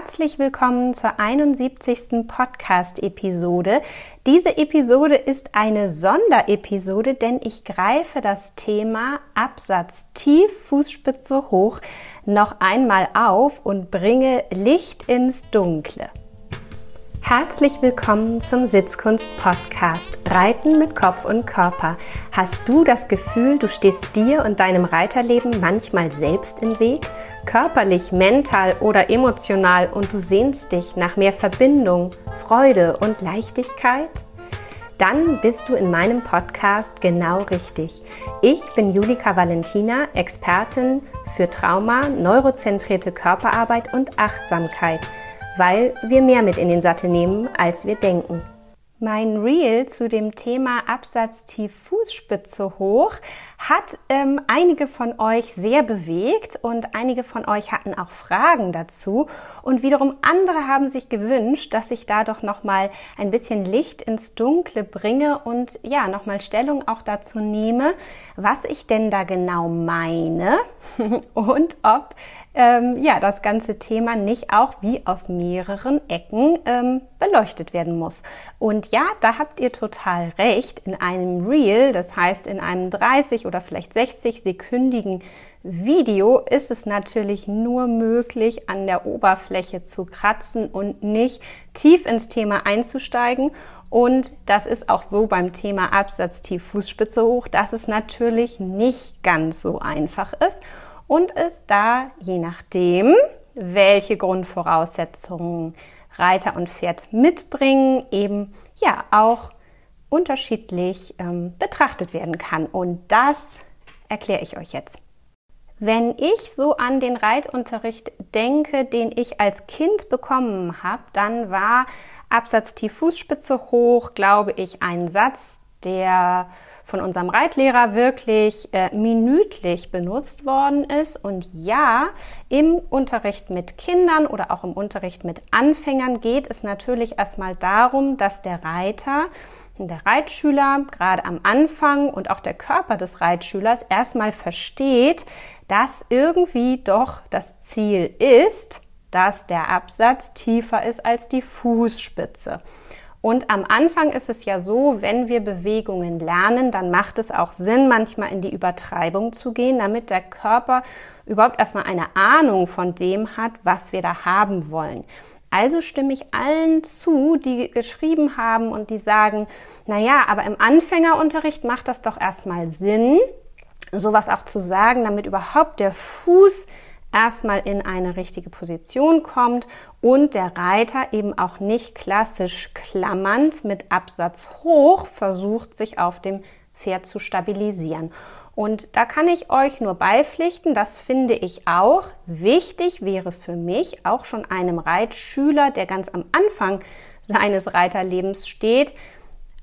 Herzlich willkommen zur 71. Podcast-Episode. Diese Episode ist eine Sonderepisode, denn ich greife das Thema Absatz tief, Fußspitze hoch noch einmal auf und bringe Licht ins Dunkle. Herzlich willkommen zum Sitzkunst-Podcast Reiten mit Kopf und Körper. Hast du das Gefühl, du stehst dir und deinem Reiterleben manchmal selbst im Weg? Körperlich, mental oder emotional und du sehnst dich nach mehr Verbindung, Freude und Leichtigkeit? Dann bist du in meinem Podcast genau richtig. Ich bin Julika Valentina, Expertin für Trauma, neurozentrierte Körperarbeit und Achtsamkeit – weil wir mehr mit in den Sattel nehmen, als wir denken. Mein Reel zu dem Thema Absatz tief Fußspitze hoch hat ähm, einige von euch sehr bewegt und einige von euch hatten auch Fragen dazu. Und wiederum andere haben sich gewünscht, dass ich da doch noch mal ein bisschen Licht ins Dunkle bringe und ja noch mal Stellung auch dazu nehme, was ich denn da genau meine und ob ähm, ja, das ganze Thema nicht auch wie aus mehreren Ecken ähm, beleuchtet werden muss. Und ja, da habt ihr total recht. In einem Reel, das heißt in einem 30 oder vielleicht 60 sekündigen Video ist es natürlich nur möglich, an der Oberfläche zu kratzen und nicht tief ins Thema einzusteigen. Und das ist auch so beim Thema Absatz tief Fußspitze hoch, dass es natürlich nicht ganz so einfach ist und es da je nachdem, welche Grundvoraussetzungen Reiter und Pferd mitbringen, eben ja auch unterschiedlich ähm, betrachtet werden kann. Und das erkläre ich euch jetzt. Wenn ich so an den Reitunterricht denke, den ich als Kind bekommen habe, dann war Absatz tief Fußspitze hoch, glaube ich, ein Satz, der von unserem Reitlehrer wirklich äh, minütlich benutzt worden ist. Und ja, im Unterricht mit Kindern oder auch im Unterricht mit Anfängern geht es natürlich erstmal darum, dass der Reiter, der Reitschüler gerade am Anfang und auch der Körper des Reitschülers erstmal versteht, dass irgendwie doch das Ziel ist, dass der Absatz tiefer ist als die Fußspitze. Und am Anfang ist es ja so, wenn wir Bewegungen lernen, dann macht es auch Sinn, manchmal in die Übertreibung zu gehen, damit der Körper überhaupt erstmal eine Ahnung von dem hat, was wir da haben wollen. Also stimme ich allen zu, die geschrieben haben und die sagen, na ja, aber im Anfängerunterricht macht das doch erstmal Sinn, sowas auch zu sagen, damit überhaupt der Fuß erstmal in eine richtige Position kommt und der Reiter eben auch nicht klassisch klammernd mit Absatz hoch versucht, sich auf dem Pferd zu stabilisieren. Und da kann ich euch nur beipflichten, das finde ich auch. Wichtig wäre für mich, auch schon einem Reitschüler, der ganz am Anfang seines Reiterlebens steht,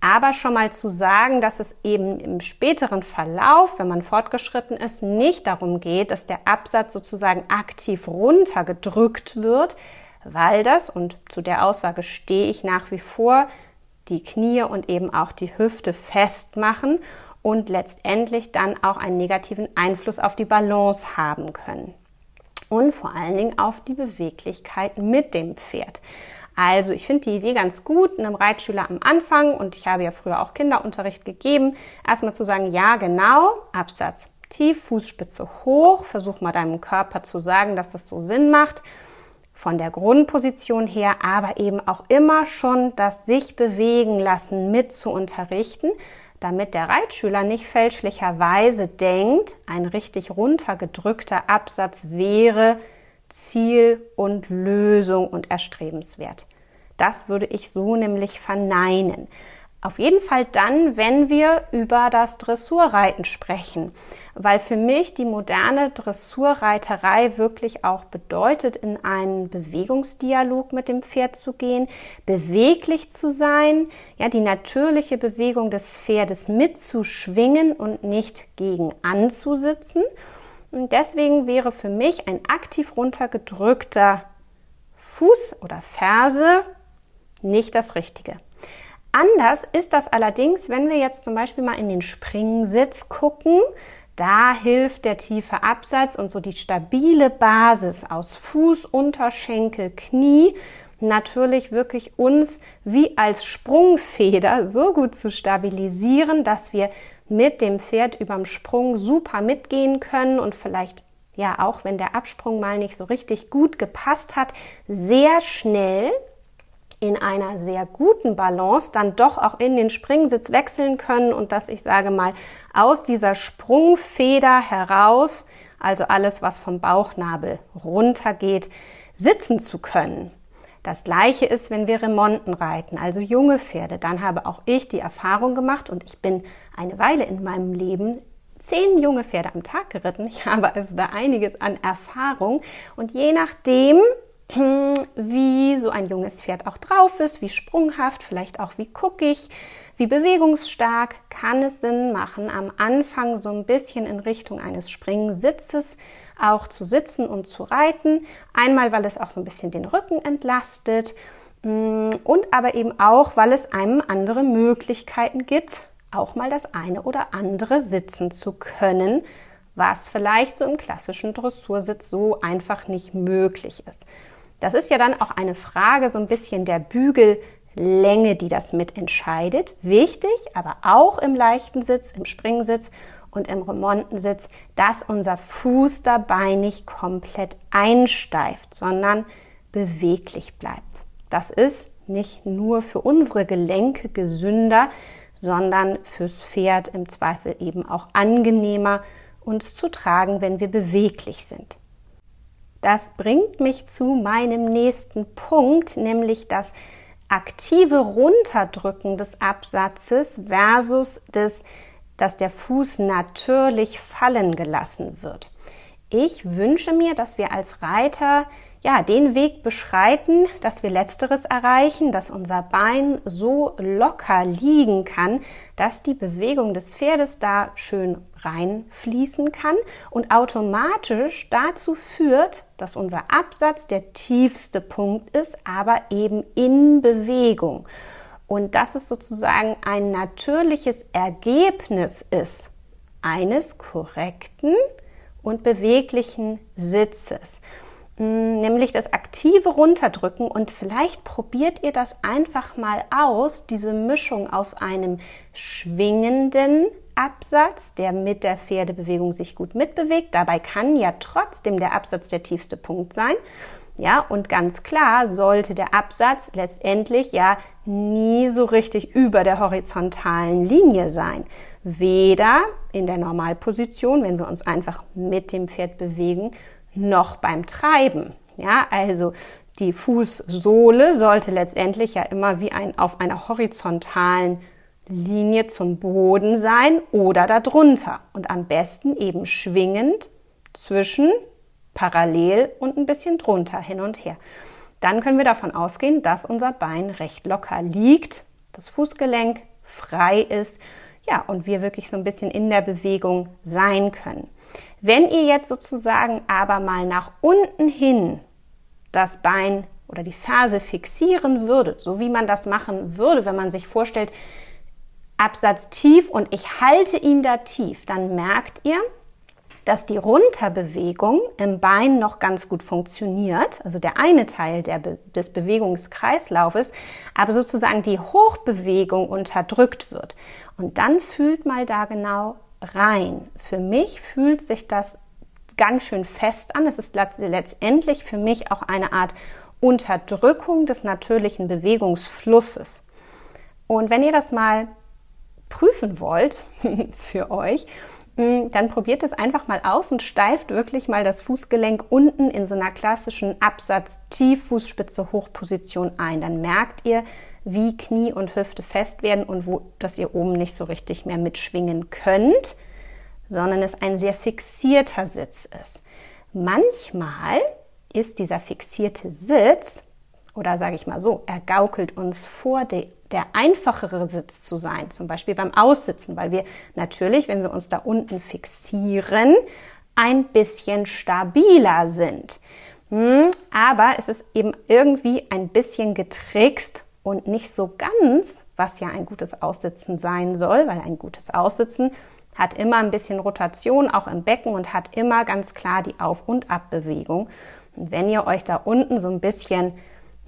aber schon mal zu sagen, dass es eben im späteren Verlauf, wenn man fortgeschritten ist, nicht darum geht, dass der Absatz sozusagen aktiv runtergedrückt wird, weil das, und zu der Aussage stehe ich nach wie vor, die Knie und eben auch die Hüfte festmachen und letztendlich dann auch einen negativen Einfluss auf die Balance haben können. Und vor allen Dingen auf die Beweglichkeit mit dem Pferd. Also ich finde die Idee ganz gut, einem Reitschüler am Anfang, und ich habe ja früher auch Kinderunterricht gegeben, erstmal zu sagen, ja genau, Absatz tief, Fußspitze hoch, versuch mal deinem Körper zu sagen, dass das so Sinn macht. Von der Grundposition her, aber eben auch immer schon das sich bewegen lassen mit zu unterrichten, damit der Reitschüler nicht fälschlicherweise denkt, ein richtig runtergedrückter Absatz wäre Ziel und Lösung und erstrebenswert. Das würde ich so nämlich verneinen. Auf jeden Fall dann, wenn wir über das Dressurreiten sprechen, weil für mich die moderne Dressurreiterei wirklich auch bedeutet, in einen Bewegungsdialog mit dem Pferd zu gehen, beweglich zu sein, ja, die natürliche Bewegung des Pferdes mitzuschwingen und nicht gegen anzusitzen. Und deswegen wäre für mich ein aktiv runtergedrückter Fuß oder Ferse nicht das Richtige. Anders ist das allerdings, wenn wir jetzt zum Beispiel mal in den Springsitz gucken. Da hilft der tiefe Absatz und so die stabile Basis aus Fuß, Unterschenkel, Knie natürlich wirklich uns wie als Sprungfeder so gut zu stabilisieren, dass wir mit dem Pferd überm Sprung super mitgehen können und vielleicht ja auch wenn der Absprung mal nicht so richtig gut gepasst hat, sehr schnell in einer sehr guten Balance dann doch auch in den Springsitz wechseln können und dass ich sage mal aus dieser Sprungfeder heraus, also alles was vom Bauchnabel runtergeht, sitzen zu können. Das gleiche ist, wenn wir Remonten reiten, also junge Pferde. Dann habe auch ich die Erfahrung gemacht und ich bin eine Weile in meinem Leben zehn junge Pferde am Tag geritten. Ich habe also da einiges an Erfahrung und je nachdem, wie so ein junges Pferd auch drauf ist, wie sprunghaft, vielleicht auch wie guckig, wie bewegungsstark, kann es Sinn machen, am Anfang so ein bisschen in Richtung eines Springsitzes auch zu sitzen und zu reiten. Einmal, weil es auch so ein bisschen den Rücken entlastet mm, und aber eben auch, weil es einem andere Möglichkeiten gibt, auch mal das eine oder andere sitzen zu können, was vielleicht so im klassischen Dressursitz so einfach nicht möglich ist. Das ist ja dann auch eine Frage so ein bisschen der Bügellänge, die das mitentscheidet. Wichtig, aber auch im leichten Sitz, im Springsitz und im Remontensitz, dass unser Fuß dabei nicht komplett einsteift, sondern beweglich bleibt. Das ist nicht nur für unsere Gelenke gesünder, sondern fürs Pferd im Zweifel eben auch angenehmer, uns zu tragen, wenn wir beweglich sind. Das bringt mich zu meinem nächsten Punkt, nämlich das aktive Runterdrücken des Absatzes versus das, dass der Fuß natürlich fallen gelassen wird. Ich wünsche mir, dass wir als Reiter ja, den Weg beschreiten, dass wir letzteres erreichen, dass unser Bein so locker liegen kann, dass die Bewegung des Pferdes da schön reinfließen kann und automatisch dazu führt, dass unser Absatz der tiefste Punkt ist, aber eben in Bewegung. Und dass es sozusagen ein natürliches Ergebnis ist eines korrekten und beweglichen Sitzes. Mm, nämlich das aktive Runterdrücken und vielleicht probiert ihr das einfach mal aus, diese Mischung aus einem schwingenden Absatz, der mit der Pferdebewegung sich gut mitbewegt. Dabei kann ja trotzdem der Absatz der tiefste Punkt sein. Ja, und ganz klar sollte der Absatz letztendlich ja nie so richtig über der horizontalen Linie sein. Weder in der Normalposition, wenn wir uns einfach mit dem Pferd bewegen, noch beim Treiben. Ja, also die Fußsohle sollte letztendlich ja immer wie ein auf einer horizontalen Linie zum Boden sein oder darunter und am besten eben schwingend zwischen parallel und ein bisschen drunter hin und her. Dann können wir davon ausgehen, dass unser Bein recht locker liegt, das Fußgelenk frei ist, ja, und wir wirklich so ein bisschen in der Bewegung sein können. Wenn ihr jetzt sozusagen aber mal nach unten hin das Bein oder die Ferse fixieren würdet, so wie man das machen würde, wenn man sich vorstellt, Absatz tief und ich halte ihn da tief, dann merkt ihr, dass die Runterbewegung im Bein noch ganz gut funktioniert, also der eine Teil der Be des Bewegungskreislaufes, aber sozusagen die Hochbewegung unterdrückt wird. Und dann fühlt mal da genau rein. Für mich fühlt sich das ganz schön fest an. Es ist letztendlich für mich auch eine Art Unterdrückung des natürlichen Bewegungsflusses. Und wenn ihr das mal prüfen wollt für euch, dann probiert es einfach mal aus und steift wirklich mal das Fußgelenk unten in so einer klassischen Absatz-Tief-Fußspitze-Hochposition ein. Dann merkt ihr, wie Knie und Hüfte fest werden und wo, dass ihr oben nicht so richtig mehr mitschwingen könnt, sondern es ein sehr fixierter Sitz ist. Manchmal ist dieser fixierte Sitz, oder sage ich mal so, er gaukelt uns vor, de, der einfachere Sitz zu sein, zum Beispiel beim Aussitzen, weil wir natürlich, wenn wir uns da unten fixieren, ein bisschen stabiler sind. Hm, aber es ist eben irgendwie ein bisschen getrickst und nicht so ganz, was ja ein gutes Aussitzen sein soll, weil ein gutes Aussitzen hat immer ein bisschen Rotation auch im Becken und hat immer ganz klar die Auf- und Abbewegung. Und wenn ihr euch da unten so ein bisschen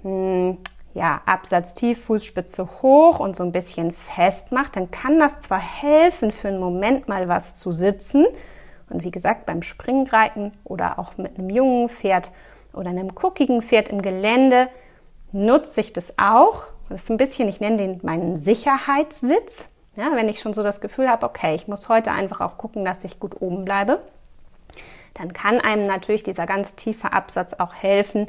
hm, ja, Absatz tief, Fußspitze hoch und so ein bisschen fest macht, dann kann das zwar helfen, für einen Moment mal was zu sitzen. Und wie gesagt, beim Springreiten oder auch mit einem jungen Pferd oder einem guckigen Pferd im Gelände nutze ich das auch. Das ist ein bisschen, ich nenne den meinen Sicherheitssitz. Ja, wenn ich schon so das Gefühl habe, okay, ich muss heute einfach auch gucken, dass ich gut oben bleibe, dann kann einem natürlich dieser ganz tiefe Absatz auch helfen,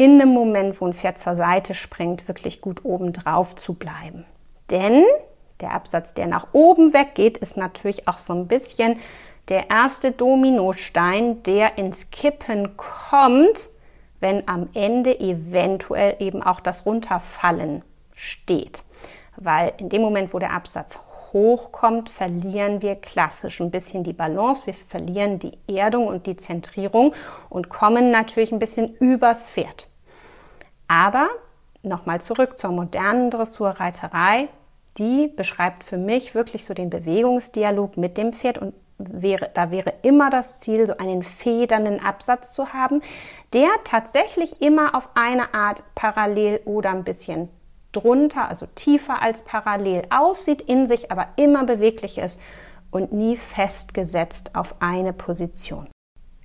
in dem Moment, wo ein Pferd zur Seite springt, wirklich gut oben drauf zu bleiben. Denn der Absatz, der nach oben weggeht, ist natürlich auch so ein bisschen der erste Dominostein, der ins Kippen kommt, wenn am Ende eventuell eben auch das Runterfallen steht. Weil in dem Moment, wo der Absatz hochkommt, verlieren wir klassisch ein bisschen die Balance, wir verlieren die Erdung und die Zentrierung und kommen natürlich ein bisschen übers Pferd. Aber nochmal zurück zur modernen Dressurreiterei. Die beschreibt für mich wirklich so den Bewegungsdialog mit dem Pferd und wäre, da wäre immer das Ziel, so einen federnden Absatz zu haben, der tatsächlich immer auf eine Art parallel oder ein bisschen drunter, also tiefer als parallel aussieht, in sich aber immer beweglich ist und nie festgesetzt auf eine Position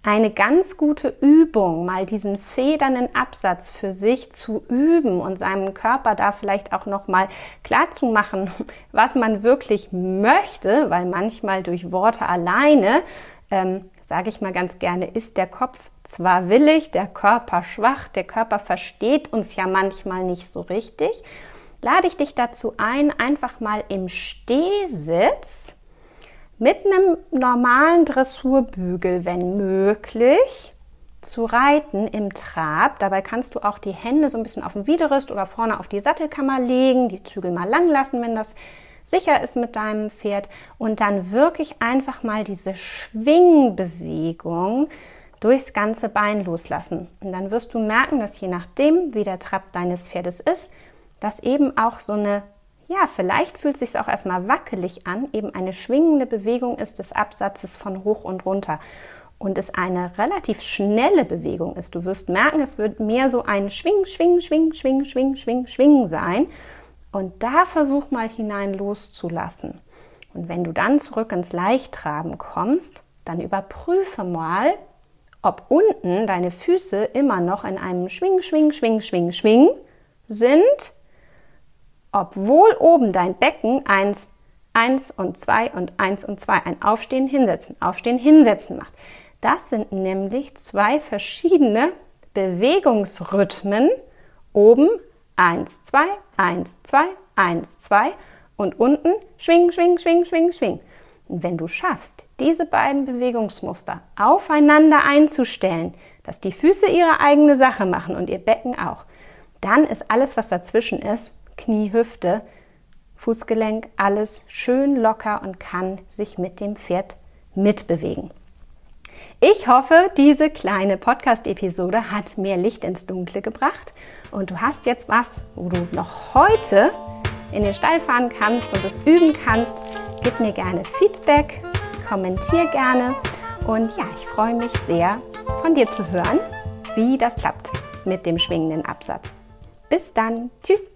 eine ganz gute Übung, mal diesen federnden Absatz für sich zu üben und seinem Körper da vielleicht auch noch mal klar zu machen, was man wirklich möchte, weil manchmal durch Worte alleine, ähm, sage ich mal ganz gerne, ist der Kopf zwar willig, der Körper schwach, der Körper versteht uns ja manchmal nicht so richtig. Lade ich dich dazu ein, einfach mal im Stehsitz mit einem normalen Dressurbügel, wenn möglich, zu reiten im Trab. Dabei kannst du auch die Hände so ein bisschen auf den Widerrist oder vorne auf die Sattelkammer legen, die Zügel mal lang lassen, wenn das sicher ist mit deinem Pferd und dann wirklich einfach mal diese Schwingbewegung durchs ganze Bein loslassen. Und dann wirst du merken, dass je nachdem, wie der Trab deines Pferdes ist, dass eben auch so eine ja, vielleicht fühlt es sich auch erstmal wackelig an, eben eine schwingende Bewegung ist des Absatzes von hoch und runter und es eine relativ schnelle Bewegung ist. Du wirst merken, es wird mehr so ein Schwing, Schwing, Schwing, Schwing, Schwing, Schwing, Schwing sein. Und da versuch mal hinein loszulassen. Und wenn du dann zurück ins Leichttraben kommst, dann überprüfe mal, ob unten deine Füße immer noch in einem Schwing, Schwing, Schwing, Schwing, Schwing sind obwohl oben dein Becken eins, eins und zwei und eins und zwei ein Aufstehen, Hinsetzen, Aufstehen, Hinsetzen macht. Das sind nämlich zwei verschiedene Bewegungsrhythmen. Oben eins, zwei, eins, zwei, eins, zwei und unten schwing, schwing, schwing, schwing, schwing. Und wenn du schaffst, diese beiden Bewegungsmuster aufeinander einzustellen, dass die Füße ihre eigene Sache machen und ihr Becken auch, dann ist alles, was dazwischen ist, Knie, Hüfte, Fußgelenk, alles schön locker und kann sich mit dem Pferd mitbewegen. Ich hoffe, diese kleine Podcast-Episode hat mehr Licht ins Dunkle gebracht und du hast jetzt was, wo du noch heute in den Stall fahren kannst und es üben kannst. Gib mir gerne Feedback, kommentier gerne und ja, ich freue mich sehr, von dir zu hören, wie das klappt mit dem schwingenden Absatz. Bis dann, tschüss!